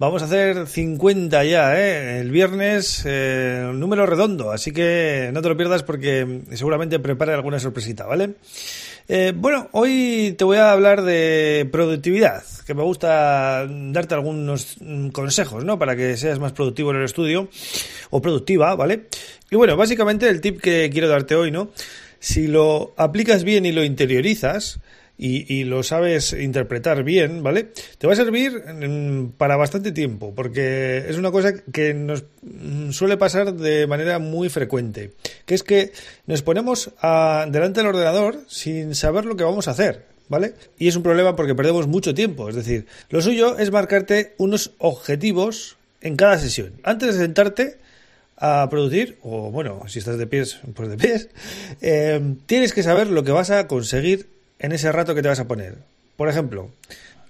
vamos a hacer 50 ya, ¿eh? El viernes, eh, número redondo, así que no te lo pierdas porque seguramente prepare alguna sorpresita, ¿vale? Eh, bueno, hoy te voy a hablar de productividad, que me gusta darte algunos consejos, ¿no? Para que seas más productivo en el estudio o productiva, ¿vale? Y bueno, básicamente el tip que quiero darte hoy, ¿no? si lo aplicas bien y lo interiorizas, y, lo sabes interpretar bien, ¿vale? Te va a servir mm, para bastante tiempo, porque es una cosa que nos mm, suele pasar de manera muy frecuente, que es que nos ponemos a, delante del ordenador sin saber lo que vamos a hacer. ¿Vale? Y es un problema porque perdemos mucho tiempo. Es decir, lo suyo es marcarte unos objetivos en cada sesión. Antes de sentarte, a producir, o bueno, si estás de pies, pues de pies, eh, tienes que saber lo que vas a conseguir en ese rato que te vas a poner. Por ejemplo,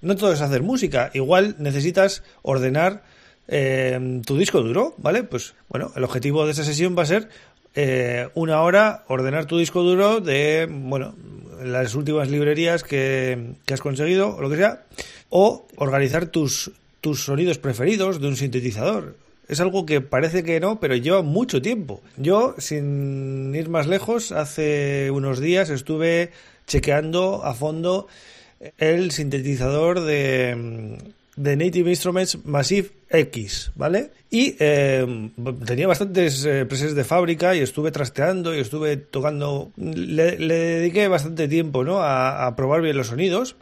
no todo es hacer música, igual necesitas ordenar eh, tu disco duro, ¿vale? Pues bueno, el objetivo de esa sesión va a ser eh, una hora ordenar tu disco duro de, bueno, las últimas librerías que, que has conseguido, o lo que sea, o organizar tus, tus sonidos preferidos de un sintetizador es algo que parece que no, pero lleva mucho tiempo. Yo, sin ir más lejos, hace unos días estuve chequeando a fondo el sintetizador de, de Native Instruments Massive X, ¿vale? Y eh, tenía bastantes eh, presets de fábrica y estuve trasteando y estuve tocando. Le, dediqué bastante tiempo, ¿no? A, a probar bien los sonidos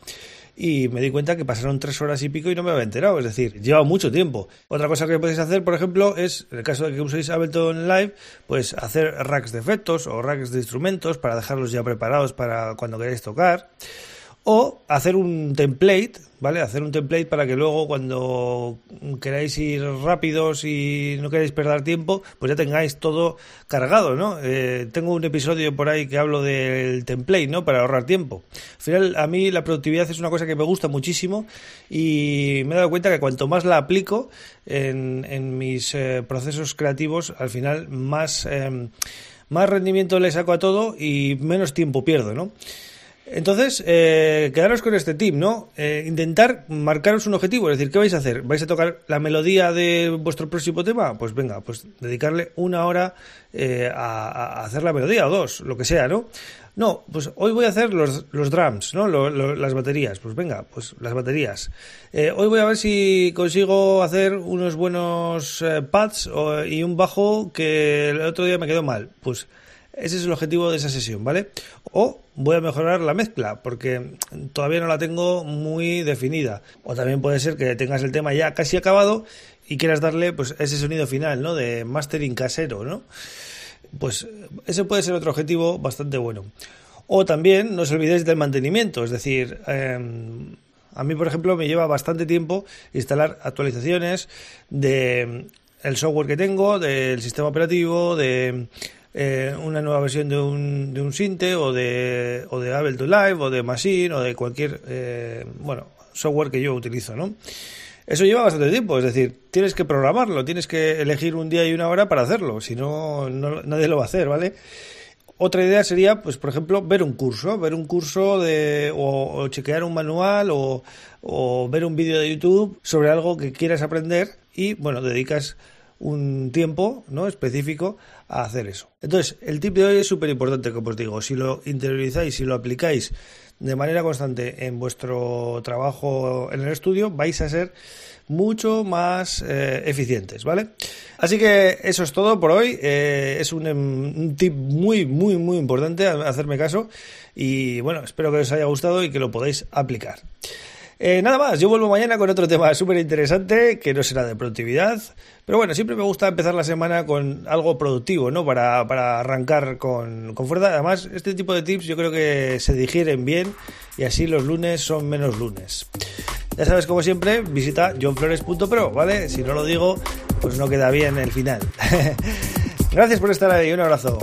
y me di cuenta que pasaron tres horas y pico y no me había enterado. Es decir, lleva mucho tiempo. Otra cosa que podéis hacer, por ejemplo, es, en el caso de que uséis Ableton Live, pues hacer racks de efectos o racks de instrumentos para dejarlos ya preparados para cuando queráis tocar o hacer un template, ¿vale? Hacer un template para que luego cuando queráis ir rápidos y no queráis perder tiempo, pues ya tengáis todo cargado, ¿no? Eh, tengo un episodio por ahí que hablo del template, ¿no? Para ahorrar tiempo. Al final, a mí la productividad es una cosa que me gusta muchísimo y me he dado cuenta que cuanto más la aplico en, mis eh, procesos creativos, al final más, eh, más rendimiento le saco a todo y menos tiempo pierdo, ¿no? Entonces, eh, quedaros con este tip, ¿no? Eh, intentar marcaros un objetivo, es decir, ¿qué vais a hacer? ¿Vais a tocar la melodía de vuestro próximo tema? Pues venga, pues dedicarle una hora eh, a, hacer la melodía o dos, lo que sea, ¿no? No, pues hoy voy a hacer los, los drums, ¿no? las baterías, pues venga, pues las baterías. Eh, hoy voy a ver si consigo hacer unos buenos eh, pads y un bajo que el otro día me quedó mal. Pues ese es el objetivo de esa sesión, ¿vale? O voy a mejorar la mezcla porque todavía no la tengo muy definida. O también puede ser que tengas el tema ya casi acabado y quieras darle pues ese sonido final, ¿no? De mastering casero, ¿no? Pues ese puede ser otro objetivo bastante bueno. O también no os olvidéis del mantenimiento, es decir, em, a mí por ejemplo me lleva bastante tiempo instalar actualizaciones de el software que tengo, del sistema operativo, de eh, una nueva versión de un, de un Sinte o de, o de Ableton Live o de Machine o de cualquier eh, bueno software que yo utilizo, ¿no? Eso lleva bastante tiempo, es decir, tienes que programarlo, tienes que elegir un día y una hora para hacerlo, si no, nadie lo va a hacer, ¿vale? Otra idea sería, pues, por ejemplo, ver un curso, ver un curso de, o, o chequear un manual o, o ver un vídeo de YouTube sobre algo que quieras aprender y, bueno, dedicas un tiempo ¿no? específico a hacer eso. Entonces, el tip de hoy es súper importante, como os digo, si lo interiorizáis, si lo aplicáis de manera constante en vuestro trabajo en el estudio, vais a ser mucho más eh, eficientes, ¿vale? Así que eso es todo por hoy. Eh, es un, un, tip muy, muy, muy importante, hacerme caso. Y bueno, espero que os haya gustado y que lo podáis aplicar. Eh, nada más, yo vuelvo mañana con otro tema súper interesante que no será de productividad. Pero bueno, siempre me gusta empezar la semana con algo productivo, ¿no? Para, para arrancar con, con, fuerza. Además, este tipo de tips yo creo que se digieren bien y así los lunes son menos lunes. Ya sabes, como siempre, visita johnflores.pro, ¿vale? Si no lo digo, pues no queda bien el final. Gracias por estar ahí, un abrazo.